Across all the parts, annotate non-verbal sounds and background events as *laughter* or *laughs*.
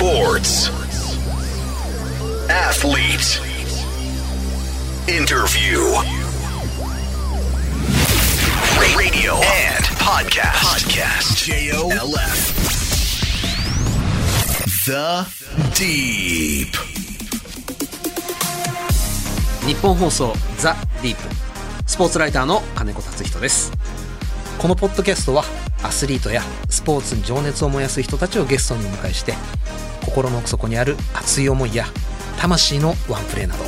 Sports. Athlete. Interview. Radio and podcast. Podcast. J-O-L-F. The Deep. 日本放送ザ・ディープスポーツライターの金子達人ですこのポッドキャストはアスリートやスポーツに情熱を燃やす人たちをゲストにお迎えして心の奥底にある熱い思いや魂のワンプレーなど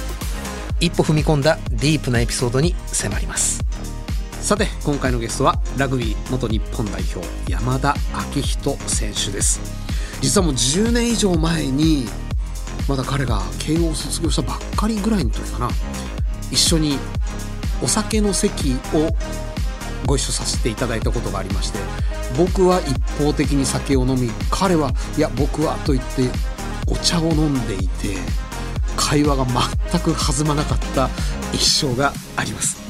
一歩踏み込んだディープなエピソードに迫ります。さて今回のゲストはラグビー元日本代表山田昭仁選手です。実はもう10年以上前にまだ彼が慶応を卒業したばっかりぐらいの時かな。一緒にお酒の席をご一緒させていただいたことがありまして僕は一方的に酒を飲み彼はいや僕はと言ってお茶を飲んでいて会話が全く弾まなかった一生があります。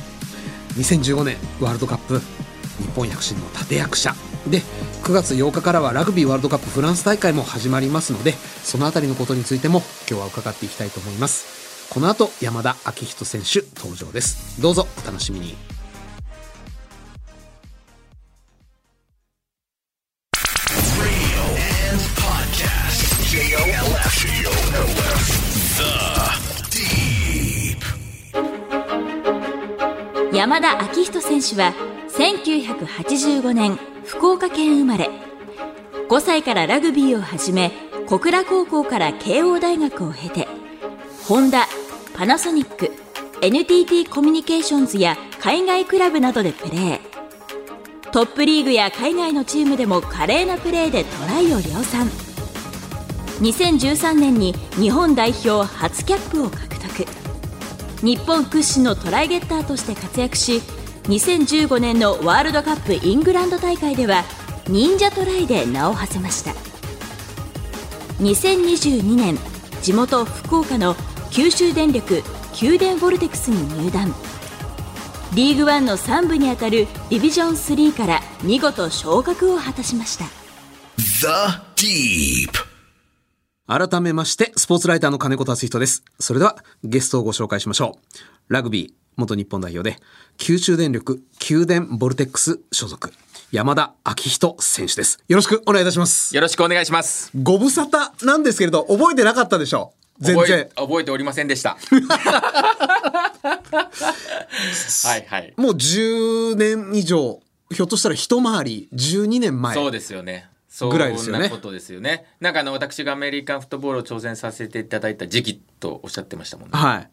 2015年ワールドカップ日本躍進の立役者。で9月8日からはラグビーワールドカップフランス大会も始まりますのでそのあたりのことについても今日は伺っていきたいと思います。この後山田昭仁選手登場です。どうぞお楽しみに。山田昭仁選手は1985年福岡県生まれ。5歳からラグビーを始め小倉高校から慶応大学を経てホンダパナソニック NTT コミュニケーションズや海外クラブなどでプレー。トップリーグや海外のチームでも華麗なプレーでトライを量産。2013年に日本代表初キャップを獲得。日本屈指のトライゲッターとして活躍し2015年のワールドカップイングランド大会では忍者トライで名を馳せました2022年地元福岡の九州電力九電ボルテクスに入団リーグワンの3部にあたるディビジョン3から見事昇格を果たしました The Deep. 改めましてスポーツライターの金子達人ですそれではゲストをご紹介しましょうラグビー元日本代表で九州電力九電ボルテックス所属山田昭仁選手ですよろしくお願いいたしますよろしくお願いします。ご無沙汰なんですけれど覚えてなかったでしょう？全覚然え覚えておりませんでした。*laughs* はいはい。もう10年以上ひょっとしたら一回り12年前そうですよね。そぐらいですよねことですよね。なんかあの私がアメリカンフットボールを挑戦させていただいた時期とおっしゃってましたもんね。はい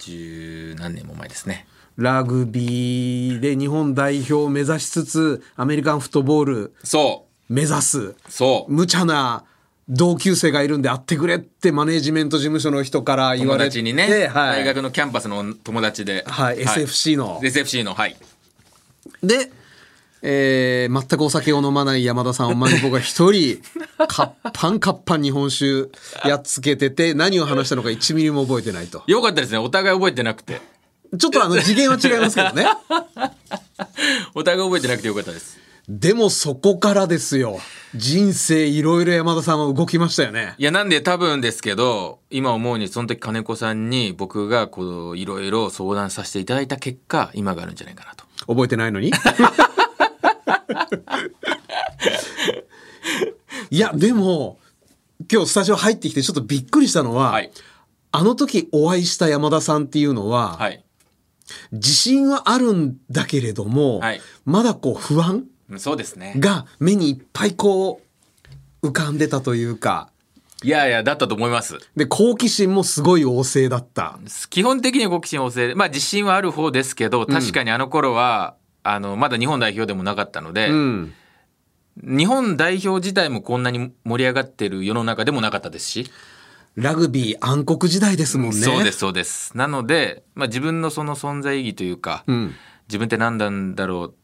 十何年も前ですね。ラグビーで日本代表を目指しつつアメリカンフットボールそ目指すうそう。無茶な同級生がいるんで会ってくれってマネージメント事務所の人から言わ友れて達にね、はい、大学のキャンパスの友達で、はい SFC の SFC のはい。で、えー全くお酒を飲まない山田さんを前に僕が一人カッパンカッパン日本酒やっつけてて何を話したのか1ミリも覚えてないとよかったですね。お互い覚えてなくて。ちょっとあの次元は違いますけどね *laughs* お互い覚えてなくてよかったです。でもそこからですよ人生いろいろ山田さんは動きましたよねいやなんで多分ですけど今思うにその時金子さんに僕がこういろいろ相談させていただいた結果今があるんじゃないかなと覚えてないのに？*laughs* いやでも今日スタジオ入ってきてちょっとびっくりしたのは、はい。あの時お会いした山田さんっていうのは、はい。自信はあるんだけれども、はい。まだこう不安うんそうですね。が目にいっぱいこう浮かんでたというか。いやいやだったと思います。で好奇心もすごい旺盛だった。基本的に好奇心旺盛まあ自信はある方ですけど確かにあの頃は、あのまだ日本代表でもなかったので、うん日本代表自体もこんなに盛り上がってる世の中でもなかったですし、ラグビー暗黒時代ですもんね。そうですそうですなので、まあ、自分のその存在意義というか、うん自分って何なんだろうっ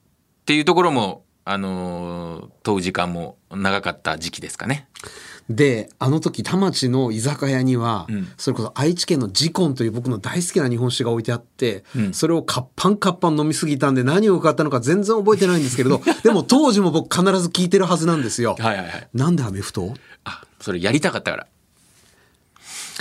ていうところもあのー問う時間も長かった時期ですかね。であの時田町の居酒屋には、んそれこそ愛知県のジコンという僕の大好きな日本酒が置いてあって、うんそれをカッパンカッパン飲みすぎたんで何を買ったのか全然覚えてないんですけれど *laughs* でも当時も僕必ず聞いてるはずなんですよ。はいはいはい。なんでアメフト？あ、それやりたかったから。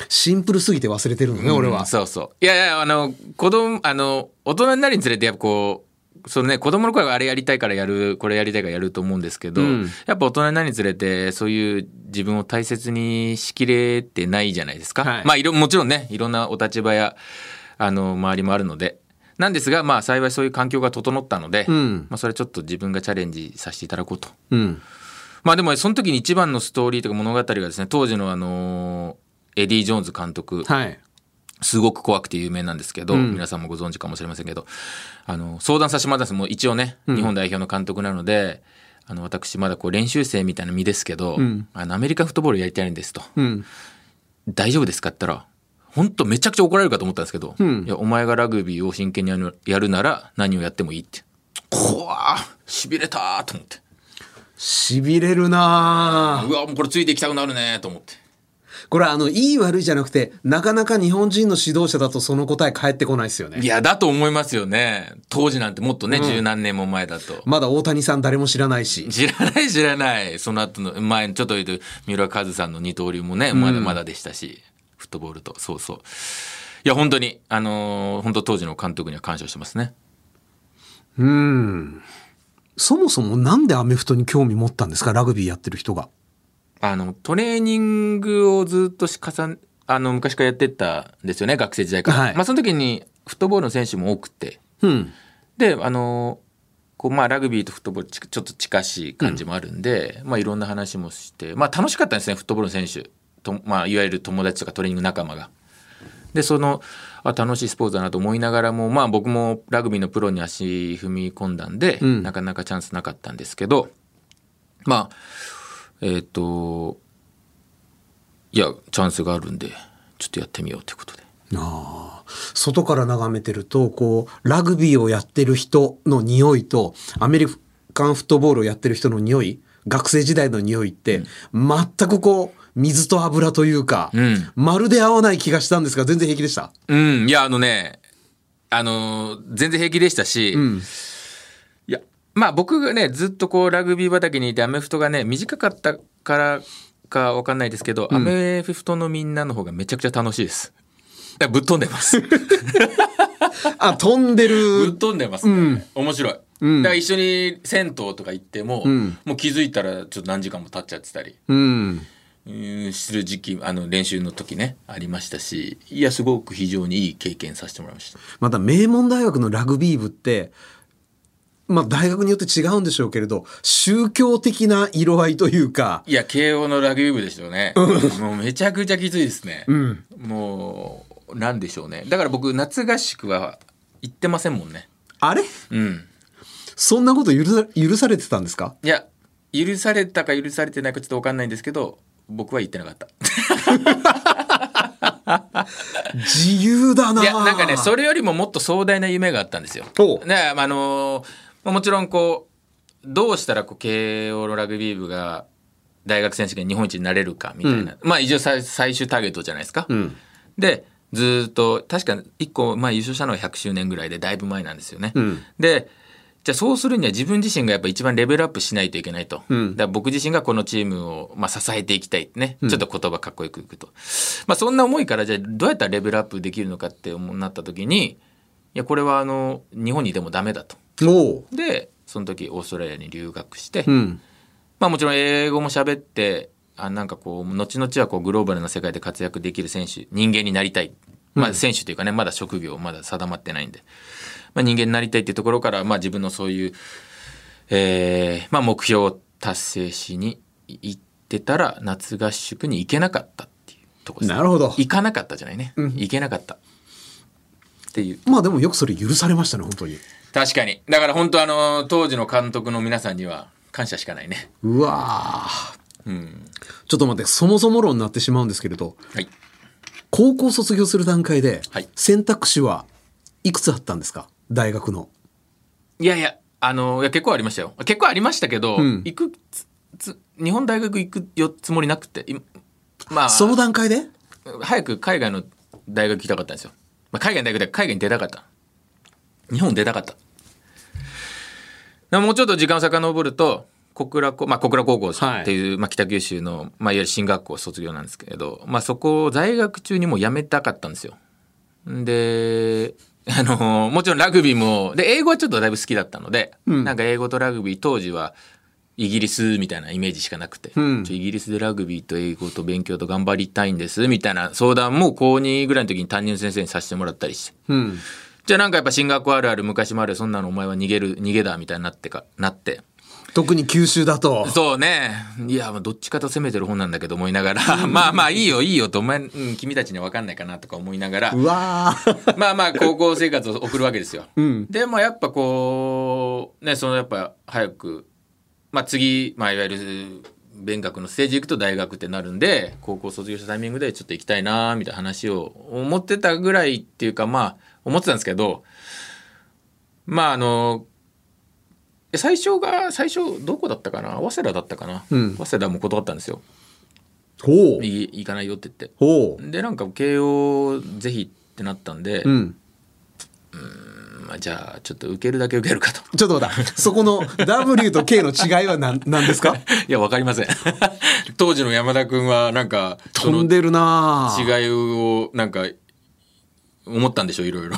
シンプルすぎて忘れてるのね、俺はうん。そうそう。いやいや、あの、子供、あの、大人になるにつれて、やっぱこう、そのね、子供の頃はあれやりたいからやる、これやりたいからやると思うんですけど、うんやっぱ大人になるにつれて、そういう自分を大切にしきれてないじゃないですか。はいまあ、いろ、もちろんね、いろんなお立場や、あの、周りもあるので。なんですが、まあ、幸いそういう環境が整ったので、うんまあ、それちょっと自分がチャレンジさせていただこうと。うん。まあでもその時に一番のストーリーとか物語がですね当時のあのエディ・ジョーンズ監督はい。すごく怖くて有名なんですけど、うん。皆さんもご存知かもしれませんけどあの相談させてもらったんですもう一応ね日本代表の監督なので、あの私まだこう練習生みたいな身ですけど、ん。あのアメリカンフットボールやりたいんですと。うん。大丈夫ですかって言ったら本当めちゃくちゃ怒られるかと思ったんですけど、うん。いやお前がラグビーを真剣にやるやるなら何をやってもいいって。怖ーしびれたーと思って。痺れるなぁうわもうこれついていきたくなるねーと思って。これあの、いい悪いじゃなくて、なかなか日本人の指導者だとその答え返ってこないですよね。いや、だと思いますよね。当時なんてもっとね、十、何年も前だと。まだ大谷さん誰も知らないし。知らない知らない。その後の、前、ちょっと言うと、三浦和さんの二刀流もね、まだまだでしたし、フットボールと、そうそう。いや、本当に、あのー本当当時の監督には感謝してますね。うん。そもそもなんでアメフトに興味持ったんですか？ラグビーやってる人が。あの、トレーニングをずっとし重ね、あの、昔からやってったんですよね、学生時代から。はいまあ、その時に、フットボールの選手も多くて、うん。であのこうまあラグビーとフットボールちちょっと近しい感じもあるんで、まあいろんな話もしてまあ楽しかったんですねフットボールの選手と、まあ、いわゆる友達とかトレーニング仲間が。でそのあ楽しいスポーツだなと思いながらもまあ僕もラグビーのプロに足踏み込んだんで、うんなかなかチャンスなかったんですけどまあえっ、といやチャンスがあるんでちょっとやってみようということで。ああ外から眺めてると、こう、ラグビーをやってる人の匂いと、アメリカンフットボールをやってる人の匂い、学生時代の匂いって、全くこう、水と油というか、うんまるで合わない気がしたんですが、全然平気でした？うん、いや、あのね、あのー全然平気でしたし、うん。まあ僕がね、ずっとこう、ラグビー畑にいて、アメフトがね、短かったからかわかんないですけど、アメフトのみんなの方がめちゃくちゃ楽しいです。いやぶっ飛んでます。ぶあ、飛んでっる。飛んでますね。面白い。うんだから一緒に銭湯とか行っても、んもう気づいたらちょっと何時間も経っちゃってたり。うん。うんする時期あの練習の時ねありましたしいやすごく非常にいい経験させてもらいましたまた名門大学のラグビー部って、まあ大学によって違うんでしょうけれど、宗教的な色合いというか、いや慶応のラグビー部ですよね。もうめちゃくちゃきついですね、ん。もうなんでしょうね。だから僕夏合宿は行ってませんもんね。あれ？うん。そんなこと許さ許されてたんですか？いや許されたか許されてないかちょっと分かんないんですけど僕は言ってなかった。*laughs* 自由だないやなんかねそれよりももっと壮大な夢があったんですよ。おう。ねあのーまあもちろんこうどうしたらこう慶応のラグビー部が大学選手権日本一になれるかみたいな、まあ一応最最終ターゲットじゃないですか。うん。でずーっと確か1個、まあ、優勝したのは100周年ぐらいでだいぶ前なんですよね。うんでじゃあそうするには自分自身がやっぱ一番レベルアップしないといけないと。うんだから僕自身がこのチームを、まあ、支えていきたいね。ちょっと言葉かっこよく言うと。まあそんな思いからじゃあどうやったらレベルアップできるのかってなった時にいやこれはあの日本にいてもダメだと。でその時オーストラリアに留学して、うん。まあもちろん英語も喋って、あなんかこう、後々はこうグローバルな世界で活躍できる選手、人間になりたい。まあ選手というかね、まだ職業まだ定まってないんで。まあ人間になりたいっていうところから、まあ自分のそういう、えーまあ目標を達成しに行ってたら、夏合宿に行けなかったっていうところですねなるほど行かなかったじゃないね。行けなかった。っていう。まあでもよくそれ許されましたね、本当に。確かに。だから本当あの、当時の監督の皆さんには感謝しかないね。うわーうん。ちょっと待って、そもそも論になってしまうんですけれど、はい。高校卒業する段階ではい、選択肢はいくつあったんですか？大学の。いやいや、あの、いや結構ありましたよ。結構ありましたけど、うんいくつつ日本大学行くよつもりなくていまあその段階で？早く海外の大学行きたかったんですよ、まあ、海外の大学で海外に出たかった日本出たかったでももうちょっと時間を遡ると小倉高、まあ、小倉高校っていう、まあ、北九州の、まあ、いわゆる進学校卒業なんですけれど、まあ、そこを在学中にもう辞めたかったんですよ。で *laughs* あのもちろんラグビーもで英語はちょっとだいぶ好きだったので、なんか英語とラグビー当時はイギリスみたいなイメージしかなくて、ん。ちょイギリスでラグビーと英語と勉強と頑張りたいんですみたいな相談も高2ぐらいの時に担任の先生にさせてもらったりして。うん。じゃあなんかやっぱ進学あるある昔もあるそんなのお前は逃げる逃げだみたいになってかなって。特に九州だと。そうね。いやまあどっちかと攻めてる本なんだけど思いながら。まあまあいいよいいよとお前、うん、君たちには分かんないかなとか思いながら。うわー。まあまあ高校生活を送るわけですよ。ん。でもやっぱこうねそのやっぱ早くまあ次、まあ、いわゆる勉学のステージ行くと大学ってなるんで高校卒業したタイミングでちょっと行きたいなみたいな話を思ってたぐらいっていうかまあ思ってたんですけどまああの最初が最初どこだったかな？早稲田だったかな、うん。早稲田も断ったんですよ。ほう。い行かないよって言って。ほう。でなんか慶応ぜひってなったんで、うん。まあ、じゃあちょっと受けるだけ受けるかと。ちょっと待った。そこの W と K の違いは何何ですか？*laughs* いやわかりません。*laughs* 当時の山田君はなんか飛んでるなぁ。違いをなんか思ったんでしょいろいろ。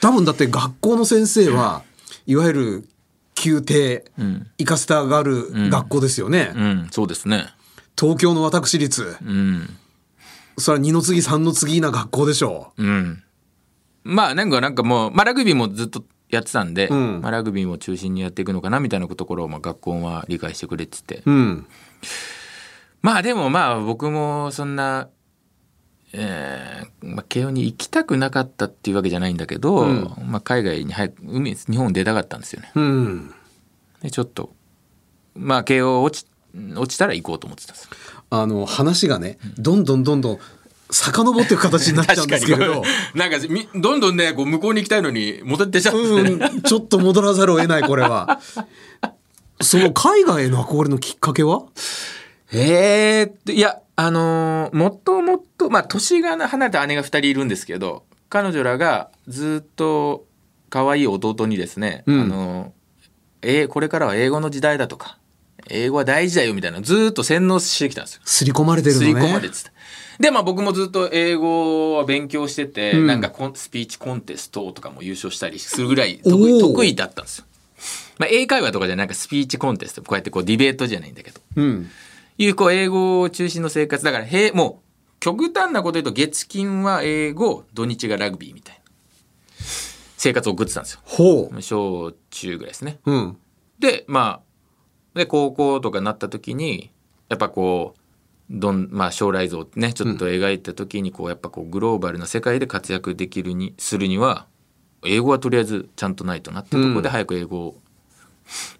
多分だって学校の先生はいわゆる宮廷ん。行かせたがる学校ですよね、うん。そうですね。東京の私立。うん。それは二の次三の次な学校でしょう。ん。まあなんかなんかもう、まあ、ラグビーもずっとやってたんで、ん。まあ、ラグビーも中心にやっていくのかなみたいなところをまあ学校は理解してくれてて、ううん。まあでもまあ僕もそんな、えーまあ、慶応に行きたくなかったっていうわけじゃないんだけど、うん。まあ、海外に早く海日本出たかったんですよね。うん。でちょっとまあ慶応落ち落ちたら行こうと思ってたんです。あの話がねどんどんどんどん遡っていく形になっちゃうんですけれど。*laughs* なんかみどんどんねこう向こうに行きたいのに戻ってっちゃうんですね。うん。ちょっと戻らざるを得ないこれは。その海外への憧れのきっかけは？*laughs* えーいやあのーもっともっとまあ年が離れた姉が2人いるんですけど彼女らがずっと可愛い弟にですね、うんあのーえーこれからは英語の時代だとか英語は大事だよみたいなのずっと洗脳してきたんですよ。刷り込まれてるの刷ねり込まれてた。でまあ僕もずっと英語は勉強してて、うんなんかコンスピーチコンテストとかも優勝したりするぐらいお得意ー得意だったんですよ。まあ、英会話とかじゃなくスピーチコンテストこうやってこうディベートじゃないんだけどうんいうこう英語中心の生活だからへもう極端なこと言うと月金は英語土日がラグビーみたいな。生活を送ってたんですよ。ほ小中ぐらいですね。ううんでまあで高校とかなった時にやっぱこうどんまあ将来像ねちょっと描いた時にこうやっぱこうグローバルな世界で活躍できるにするには英語はとりあえずちゃんとないとなってところで早く英語を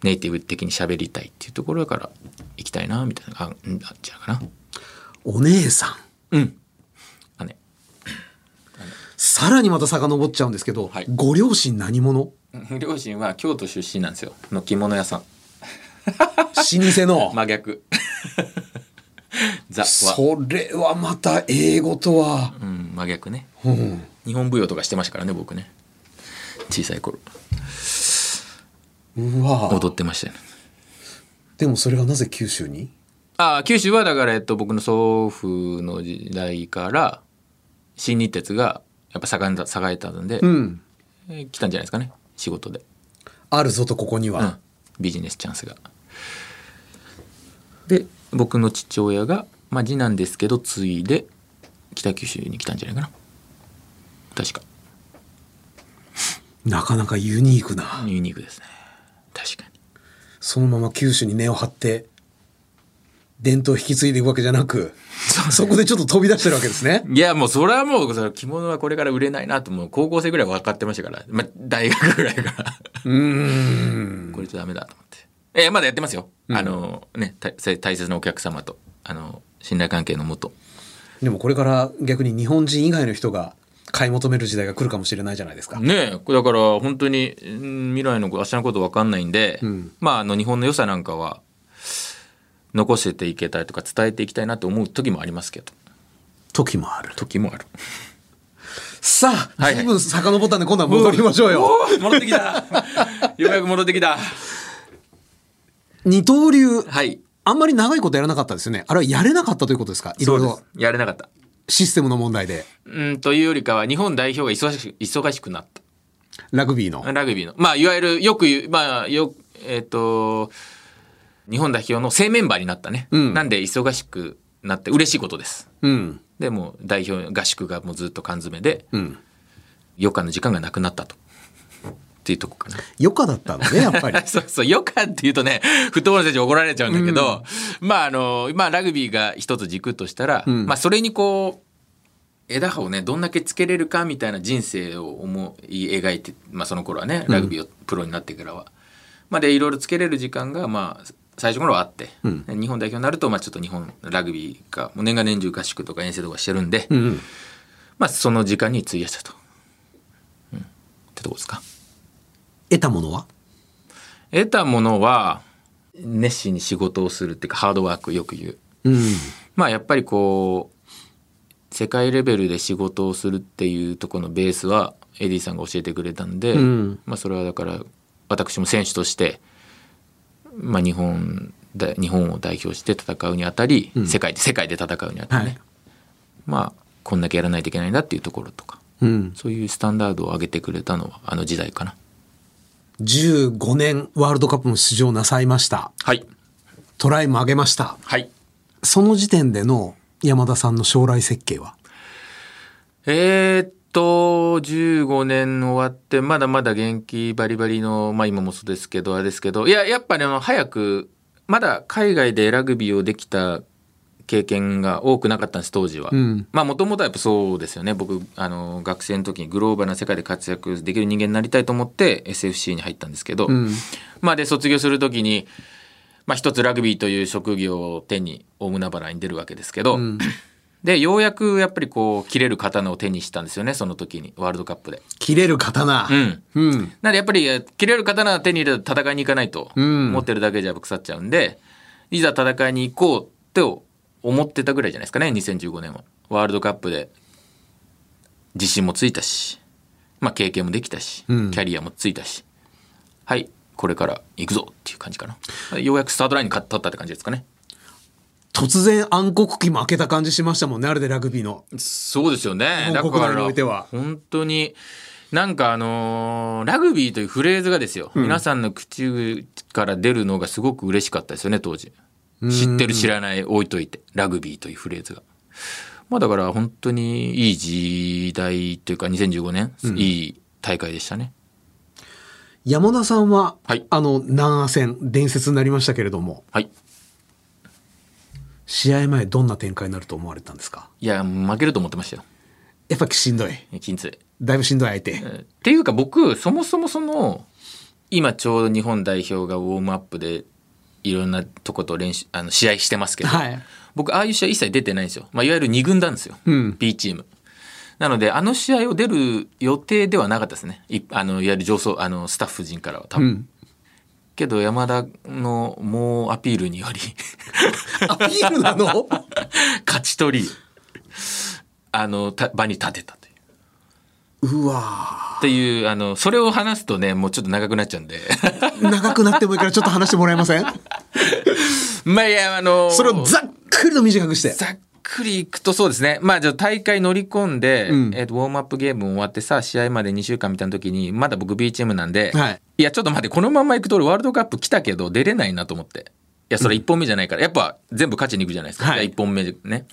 ネイティブ的に喋りたいっていうところから行きたいなみたいなあうんあっちゃうかな。お姉さん。うん。あね。さらにまた遡っちゃうんですけど、はい。ご両親何者？*laughs* 両親は京都出身なんですよ。の着物屋さん。老舗の、*laughs* 真逆。*laughs* ザは、それはまた英語とは、うん、真逆ね。うん、日本舞踊とかしてましたからね僕ね。小さい頃うわ。踊ってましたよね。でもそれがなぜ九州に？ああ九州はだから、えっと、僕の祖父の時代から新日鉄がやっぱ盛んだ栄えたので、うん。えー来たんじゃないですかね仕事で、あるぞとここには、うん、ビジネスチャンスが。で僕の父親が、まあ、次男ですけど継いで北九州に来たんじゃないかな。確か。なかなかユニークな。ユニークですね確かにそのまま九州に根を張って伝統を引き継いでいくわけじゃなくそこでちょっと飛び出してるわけですねいやもうそれはもうそれ着物はこれから売れないなともう高校生ぐらい分かってましたから、まあ、大学ぐらいからうーんこれじゃダメだと思って。えーまだやってますよ。あのねた大切なお客様とあの信頼関係のもと。でもこれから逆に日本人以外の人が買い求める時代が来るかもしれないじゃないですか、ねえこれだから本当にうん未来の明日のこと分かんないんで、ん。まああの日本の良さなんかは残していけたりとか伝えていきたいなと思う時もありますけど。時もある。時もある。*laughs* さあ、はい。はい随分遡ったんで今度は戻りましょうよ。戻ってきた。*laughs* ようやく戻ってきた。二刀流、はい。あんまり長いことやらなかったですよね。あれはやれなかったということですか？いろいろ。やれなかったシステムの問題で。うんというよりかは日本代表が忙しく忙しくなったラグビーの。ラグビーのまあいわゆるよく言うまあよえっ、と日本代表の正メンバーになったね、うんなんで忙しくなって嬉しいことですうん。でもう代表合宿がもうずっと缶詰でうん。余暇の時間がなくなったとっていうとこかな余暇だったのね、やっぱり。*laughs* そうそう、余暇って言うとね、フットボールの選手怒られちゃうんだけど、まああの、まあラグビーが一つ軸としたら、んまあそれにこう、枝葉をね、どんだけつけれるかみたいな人生を思い描いて、まあその頃はね、ラグビーをプロになってからは。まあで、いろいろつけれる時間が、まあ、最初頃はあって、ん日本代表になると、まあちょっと日本ラグビーが、もう年が年中合宿とか遠征とかしてるんで、うん。まあその時間に費やしたと。うん。ってとこですか。得たものは？得たものは熱心に仕事をするっていうかハードワークよく言ううん。まあやっぱりこう世界レベルで仕事をするっていうところのベースはエディさんが教えてくれたんで、うんまあそれはだから私も選手として、まあ、日本だ日本を代表して戦うにあたり、世界で世界で戦うにあたりね、はいまあこんだけやらないといけないんだっていうところとかうん。そういうスタンダードを上げてくれたのはあの時代かな。15年ワールドカップも出場なさいました。はいトライも上げました。はいその時点での山田さんの将来設計は？えーっと、15年終わって、まだまだ元気バリバリの、まあ今もそうですけど、あれですけど、いや、やっぱりあの、早く、まだ海外でラグビーをできた経験が多くなかったんです、当時は。うんまあもともとはやっぱそうですよね。僕、あの、学生の時にグローバルな世界で活躍できる人間になりたいと思って SFC に入ったんですけど、んまあで、卒業する時に、まあ一つラグビーという職業を手に大海原に出るわけですけど、で、ようやくやっぱりこう、切れる刀を手にしたんですよね、その時に、ワールドカップで。切れる刀。うん。うん。なんでやっぱり、え切れる刀を手に入れたら戦いに行かないと、うん持ってるだけじゃ腐っちゃうんで、いざ戦いに行こうって思ってたぐらいじゃないですかね、2015年は。ワールドカップで自信もついたし、まあ経験もできたし、うんキャリアもついたし、はい、これから行くぞっていう感じかな。ようやくスタートラインに立ったって感じですかね。突然暗黒期負けた感じしましたもんね、あれでラグビーの。そうですよね。日本国内においては本当に、なんかあのーラグビーというフレーズがですよ、皆さんの口から出るのがすごく嬉しかったですよね、当時。知ってる知らない置いといて、ラグビーというフレーズが。まあだから本当にいい時代というか2015年、いい大会でしたね。山田さんは、はいあの、南ア戦、伝説になりましたけれども、はい。試合前どんな展開になると思われたんですか？いや、負けると思ってましたよ。やっぱしんどい。金杖。だいぶしんどい相手。っていうか僕そもそもその今ちょうど日本代表がウォームアップでいろんなとこと練習あの試合してますけど、はい。僕ああいう試合一切出てないんですよ、まあ、いわゆる2軍なんですよ、うん。B チーム。なのであの試合を出る予定ではなかったですね。いあのいわゆる上層あのスタッフ陣からは多分、うん。けど山田の猛アピールにより *laughs* アピールなの？*laughs* 勝ち取りあのた場に立てたううわっていうあのそれを話すとねもうちょっと長くなっちゃうんでー長くなってもいいからちょっと話してもらえません？*laughs* まあいやあのそれをざっくりと短くして。ざっくりいくとそうですね。まあじゃあ大会乗り込んで、うんえっとウォームアップゲーム終わってさ、試合まで2週間みたいな時に、まだ僕 B チームなんで、はい。いやちょっと待って、このまま行くと俺ワールドカップ来たけど出れないなと思って。いや、それ1本目じゃないから、やっぱ全部勝ちに行くじゃないですか。はいじゃあ1本目でね。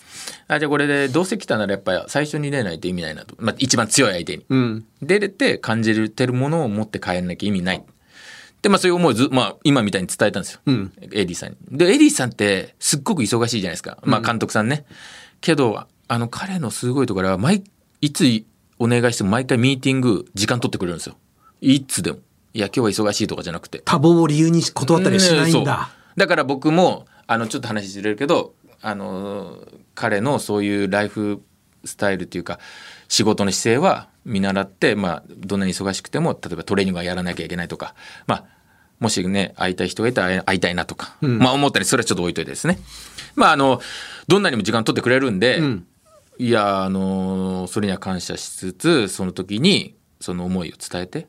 あ、じゃあこれでどうせ来たならやっぱ最初に出ないと意味ないなと。まあ一番強い相手に。うん。出れて感じてるものを持って帰らなきゃ意味ない。で、まあそういう思いをず、まあ今みたいに伝えたんですよ。うんエディさんに。で、エディさんってすっごく忙しいじゃないですか。まあ監督さんね。けど、あの彼のすごいところは、毎、いつお願いしても毎回ミーティング時間取ってくれるんですよ。いつでも。いや、今日は忙しいとかじゃなくて。多忙を理由に断ったりはしないんそうだ。だから僕もあのちょっと話ずれるけどあの彼のそういうライフスタイルっていうか仕事の姿勢は見習って、まあ、どんなに忙しくても例えばトレーニングはやらなきゃいけないとかまあもしね、会いたい人がいたら会いたいなとか、まあ思ったり、それはちょっと置いといてですね。まああの、どんなにも時間取ってくれるんで、んいや、あの、それには感謝しつつ、その時にその思いを伝えて、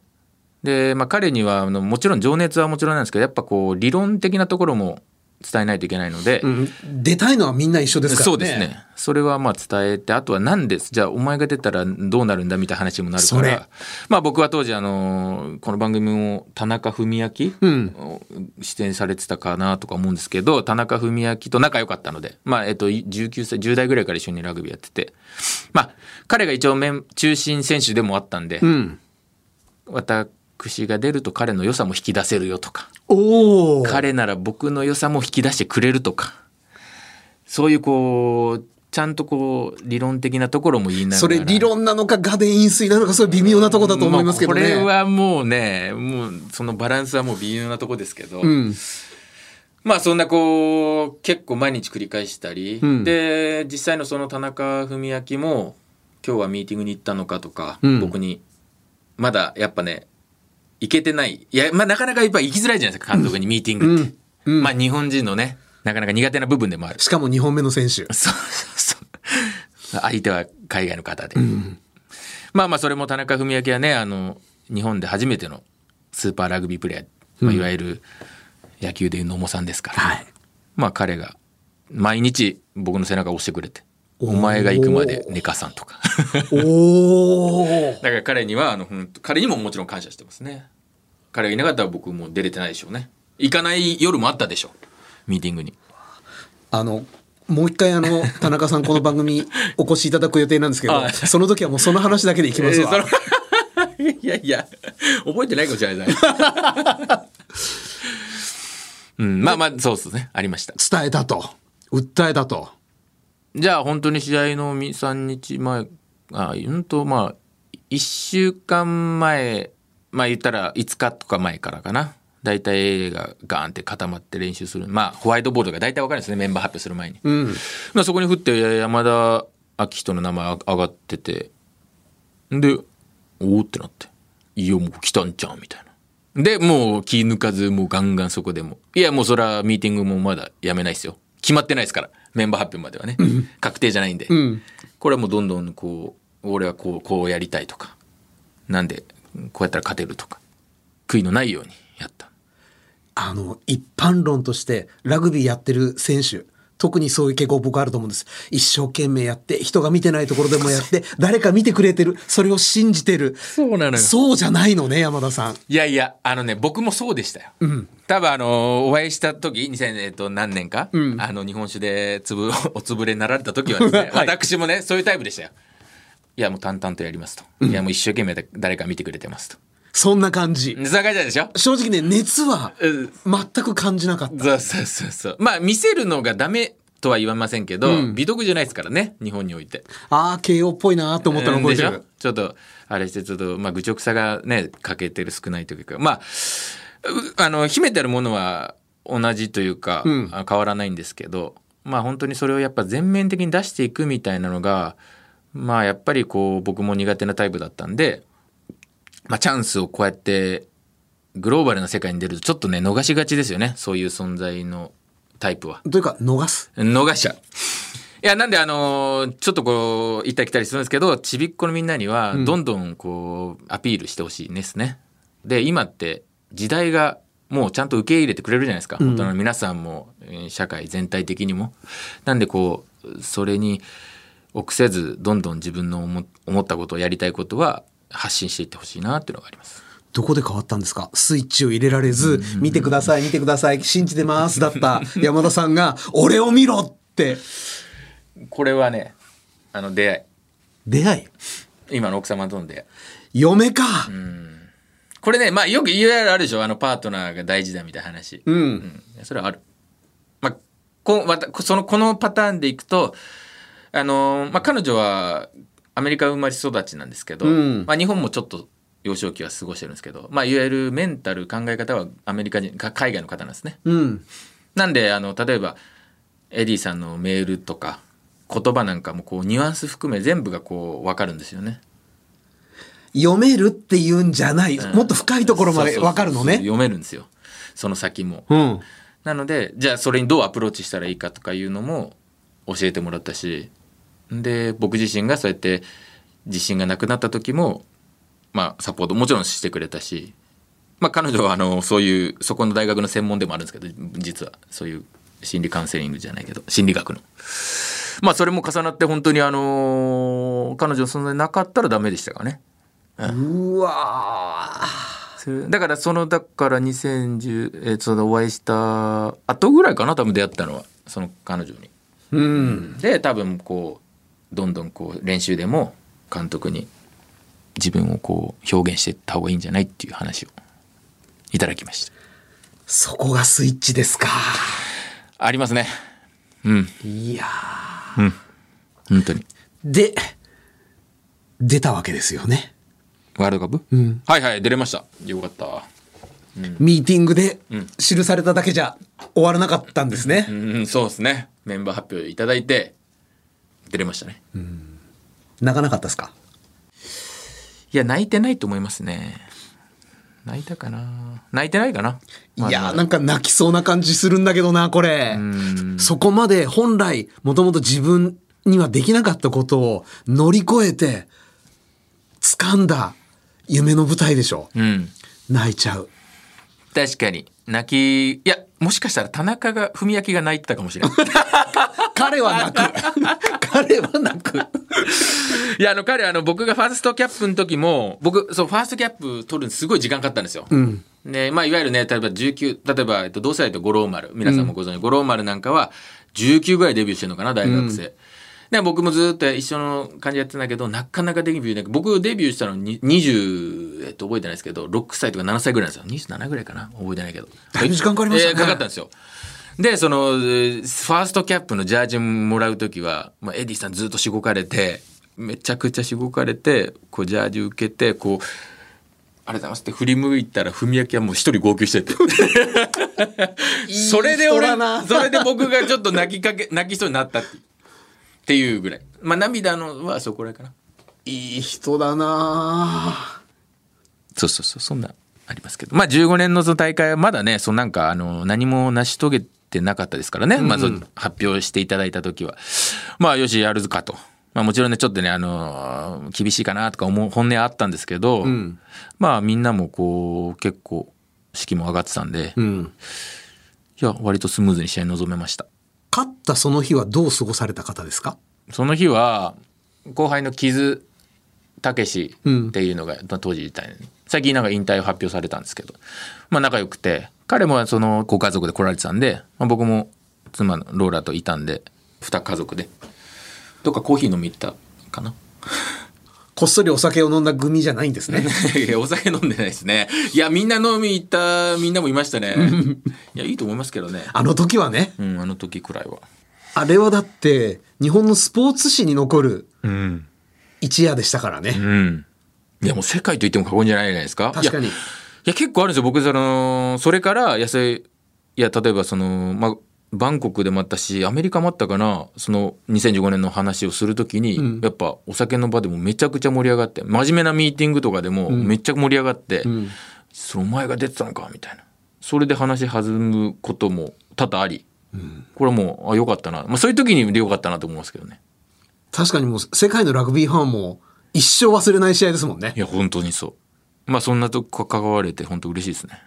で、まあ彼には、あのもちろん情熱はもちろんなんですけど、やっぱこう、理論的なところも伝えないといけないので、うん出たいのはみんな一緒ですからね。そうですね。それはまあ伝えて、あとは何です？じゃあお前が出たらどうなるんだみたいな話もなるから。まあ僕は当時あの、この番組も田中文明、出演されてたかなとか思うんですけど、田中文明と仲良かったので、まあえっと19歳、10代ぐらいから一緒にラグビーやってて、まあ彼が一応中心選手でもあったんで、うん。私が出ると彼の良さも引き出せるよとか。彼なら僕の良さも引き出してくれるとか。そういうこうちゃんとこう理論的なところも言いながら。それ理論なのか画伝飲水なのかそれ微妙なとこだと思いますけどね。まあこれはもうねもうそのバランスはもう微妙なとこですけど、うん。まあそんなこう結構毎日繰り返したり、うん。で実際のその田中文明も今日はミーティングに行ったのかとか、うん。僕にまだやっぱね行けてない。いや、まあ、なかなかやっぱ行きづらいじゃないですか監督にミーティングって、うん。うん。まあ日本人のねなかなか苦手な部分でもある。しかも2本目の選手。そうそうそう。相手は海外の方で、まあまあそれも田中文明はねあの日本で初めてのスーパーラグビープレーヤー、まあ、いわゆる野球でいう野茂さんですから、はい。まあ彼が毎日僕の背中を押してくれて「お前が行くまで寝かさん」とか。おお。*laughs* だから彼にはあの彼にももちろん感謝してますね。彼がいなかったら僕もう出れてないでしょうね。行かない夜もあったでしょミーティングに。あの、もう一回あの、田中さんこの番組 *laughs* お越しいただく予定なんですけど、はい。その時はもうその話だけでいきますわ。えー *laughs* いやいや覚えてないかもしれない。うんまあまあそうですね。ありました。伝えたと。訴えたと。じゃあ本当に試合の3日前あうんとまあ1週間前まあ言ったら5日とか前からかな。大体がガーンって固まって練習する。まあホワイトボードが大体わかるんですねメンバー発表する前に、うん。まあそこに振って山田明人の名前上がってて。でおおってなって「いやもう来たんちゃう」みたいな。でもう気抜かずもうガンガンそこでも。いやもうそれはミーティングもまだやめないですよ。決まってないですからメンバー発表まではね、確定じゃないんで、ん。これはもうどんどんこう俺はこうこうやりたいとかなんでこうやったら勝てるとか悔いのないようにやった。あの、一般論として、ラグビーやってる選手、特にそういう傾向僕あると思うんです。一生懸命やって、人が見てないところでもやって、誰か見てくれてる、それを信じてる。そうなのよそうじゃないのね、山田さん。いやいや、あのね、僕もそうでしたよ。多分あの、お会いした時、2000えっと何年か、あの、日本酒でつぶ、*laughs* おつぶれになられた時はですね、*laughs* はい私もね、そういうタイプでしたよ。いや、もう淡々とやりますと。いや、もう一生懸命で誰か見てくれてますと。そんな感じ。そんな感じなんでしょ？正直ね、熱はうん全く感じなかった。そうそうそうそう。まあ、見せるのがダメとは言わませんけど、美徳じゃないですからね、日本において。ああ、慶応っぽいなと思ったの覚えてでしょ？る。ちょっとあれしてちょっとまあ愚直さがね欠けてる少ないというかまあうあの秘めてあるものは同じというか、うんあ変わらないんですけどまあ本当にそれをやっぱ全面的に出していくみたいなのがまあやっぱりこう僕も苦手なタイプだったんで、まあ、チャンスをこうやってグローバルな世界に出るとちょっとね逃しがちですよねそういう存在のタイプは。というか、逃す？逃しちゃう。いや、なんであのーちょっとこう、行ったり来たりするんですけど、ちびっこのみんなには、どんどんこう、アピールしてほしいですね。で、今って、時代が、もうちゃんと受け入れてくれるじゃないですか。大人の皆さんも、えー社会全体的にも。なんでこう、それに臆せず、どんどん自分の思思ったことをやりたいことは、発信していってほしいなっていうのがあります。どこで変わったんですか？スイッチを入れられず、見てください、見てください、信じてますだった *laughs* 山田さんが、俺を見ろって、これはね、あの、出会い。出会い？今の奥様との出会い。嫁か。これね、まあよくいわゆるあるでしょあのパートナーが大事だみたいな話。うん。うん、それはある。まあ、こまたそのこのパターンでいくと、あのーまあ、彼女はアメリカ生まれ育ちなんですけど、うんまあ、日本もちょっと幼少期は過ごしてるんですけど、まあ、いわゆるメンタル考え方はアメリカ人か海外の方なんですね。うん。なんであの例えばエディさんのメールとか言葉なんかもこうニュアンス含め全部がこう分かるんですよね。読めるっていうんじゃない、もっと深いところまでわかるのね。読めるんですよ。その先も。うん。なのでじゃあそれにどうアプローチしたらいいかとかいうのも教えてもらったしで僕自身がそうやって自信がなくなった時もまあサポートもちろんしてくれたし、まあ、彼女はあのそういうそこの大学の専門でもあるんですけど実はそういう心理カウンセリングじゃないけど心理学の。まあそれも重なって本当にあの彼女の存在なかったらダメでしたからね。うわそれだからそのだから2010えーそのお会いした後ぐらいかな多分出会ったのはその彼女に。ーうん。で多分こうどんどんこう練習でも監督に自分をこう表現していった方がいいんじゃないっていう話をいただきました。そこがスイッチですか。ありますね。うんいや本当に。ーで、出たわけですよね。ワールドカップ、んはいはい出れました。よかった。ミーティングで記されただけじゃ終わらなかったんですね。うんそうですね。メンバー発表いただいて出れましたね。泣かなかったですか？いや、泣いてないと思いますね。泣いたかな泣いてないかないやーなんか泣きそうな感じするんだけどな、これ。そこまで本来、もともと自分にはできなかったことを乗り越えて、掴んだ夢の舞台でしょ。うん。泣いちゃう。確かに。泣き、いや、もしかしたら田中が、文明が泣いてたかもしれない。*laughs* 彼は泣く。*laughs* 彼は泣く。いや、あの、彼、あの、僕がファーストキャップの時も、僕、そう、ファーストキャップ取るのすごい時間かかったんですよ。で、まあ、いわゆるね、例えば19、例えば、えっと、同世代と五郎丸、皆さんもご存知、五郎丸なんかは、19ぐらいデビューしてるのかな、大学生。で、僕もずっと一緒の感じやってたんだけど、なかなかデビューでき僕デビューしたのに20、えっと、覚えてないですけど、6歳とか7歳ぐらいなんですよ。27ぐらいかな覚えてないけど。だいぶ時間かかりましたねえーかかったんですよ。で、その、えーファーストキャップのジャージもらうときは、まあ、エディさんずっとしごかれて、めちゃくちゃしごかれて、こう、ジャージ受けて、こう、ありがとうございますって振り向いたら、文明はもう一人号泣してて。それで俺それで僕がちょっと泣きかけ、泣きそうになったっていうっていうぐらい。まあ、涙のはそこらいかな。いい人だなそうそうそう、そんな、ありますけど。まあ、15年のその大会はまだね、そのなんか、あの、何も成し遂げてなかったですからね。まあ、発表していただいた時は。まあ、よし、やるかと。まあ、もちろんね、ちょっとね、あの、厳しいかなとか思う本音あったんですけど、んまあ、みんなもこう、結構、士気も上がってたんで、いうん。や、割とスムーズに試合に臨めました。勝ったその日はどう過ごされた方ですか？その日は後輩の木津武史っていうのが、まあ当時いた最近なんか引退を発表されたんですけど、まあ、仲良くて彼もそのご家族で来られてたんで、まあ、僕も妻のローラといたんで2家族で。どっかコーヒー飲み行ったかな？*laughs* こっそりお酒を飲んだ組じゃないんですね。*laughs* お酒飲んでないですね。いやみんな飲み行ったみんなもいましたね。*laughs* いやいいと思いますけどね。あの時はね、うんあの時くらいは。あれはだって日本のスポーツ史に残るうん。一夜でしたからね。うん。いやもう世界と言っても過言じゃないじゃないですか。確かに。いやいや結構あるんですよ。僕そのそれから野生いや例えばそのまあバンコクでもあったしアメリカもあったかな。その2015年の話をするときに、ん。やっぱお酒の場でもめちゃくちゃ盛り上がって真面目なミーティングとかでもめっちゃ盛り上がって、ん。そのお前が出てたのかみたいな。それで話弾むことも多々あり、これはもうあよかったな、まあ、そういう時にでよかったなと思いますけどね。確かにもう世界のラグビーファンも一生忘れない試合ですもんね。い。や本当にそうまあそんなとこ関われて本当嬉しいですね。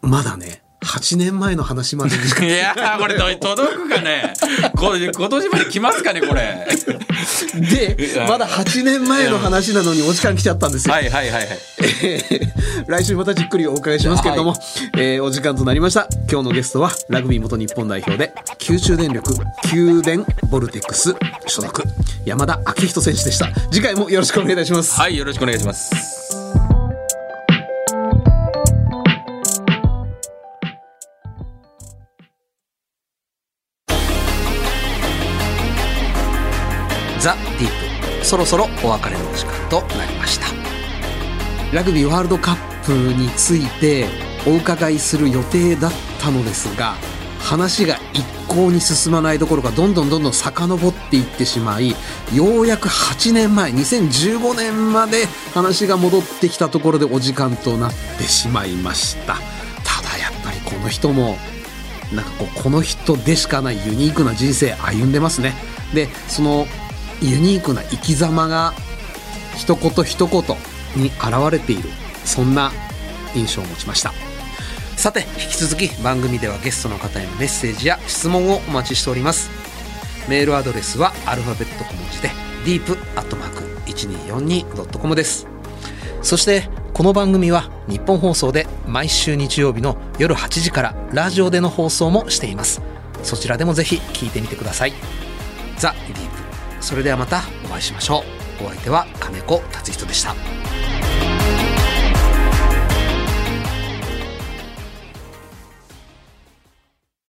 まだね、8年前の話までいやー、これ届くかね？これ今年まで来ますかね、これ？で、まだ8年前の話なのにお時間来ちゃったんですよ。はいはいはいはい。*laughs* 来週またじっくりお伺いしますけれども、えーお時間となりました。今日のゲストは、ラグビー元日本代表で、九州電力、九電ボルテックス所属、山田昭人選手でした。次回もよろしくお願いいたします。はい、よろしくお願いします。そろそろお別れの時間となりました。ラグビーワールドカップについてお伺いする予定だったのですが話が一向に進まないどころかどんどんどんどん遡っていってしまいようやく8年前2015年まで話が戻ってきたところでお時間となってしまいました。ただやっぱりこの人もなんかこうこの人でしかないユニークな人生歩んでますね。でそのユニークな生き様が一言一言に現れている。そんな印象を持ちました。さて引き続き番組ではゲストの方へのメッセージや質問をお待ちしております。メールアドレスはアルファベット小文字で deep.1242.com です。そしてこの番組は日本放送で毎週日曜日の夜8時からラジオでの放送もしています。そちらでもぜひ聞いてみてください。ザ・ディープ。それではまたお会いしましょう。お相手は金子達人でした。